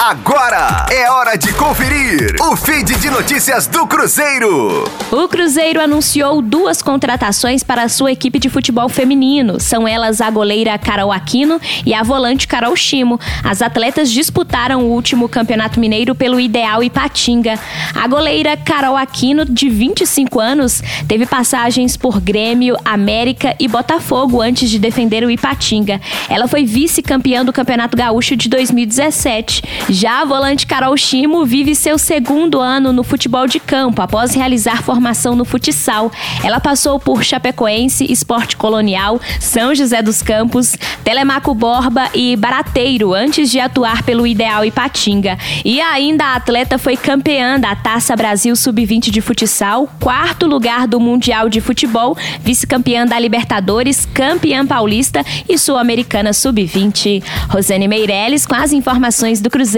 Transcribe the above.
Agora é hora de conferir o feed de notícias do Cruzeiro. O Cruzeiro anunciou duas contratações para a sua equipe de futebol feminino. São elas a goleira Carol Aquino e a volante Carol Chimo. As atletas disputaram o último Campeonato Mineiro pelo Ideal Ipatinga. A goleira Carol Aquino, de 25 anos, teve passagens por Grêmio, América e Botafogo antes de defender o Ipatinga. Ela foi vice-campeã do Campeonato Gaúcho de 2017. Já a volante Carol Chimo vive seu segundo ano no futebol de campo após realizar formação no futsal. Ela passou por Chapecoense, Esporte Colonial, São José dos Campos, Telemaco Borba e Barateiro antes de atuar pelo Ideal Ipatinga. E ainda a atleta foi campeã da Taça Brasil Sub-20 de futsal, quarto lugar do Mundial de Futebol, vice-campeã da Libertadores, campeã paulista e sul-americana Sub-20. Rosane Meirelles com as informações do Cruzeiro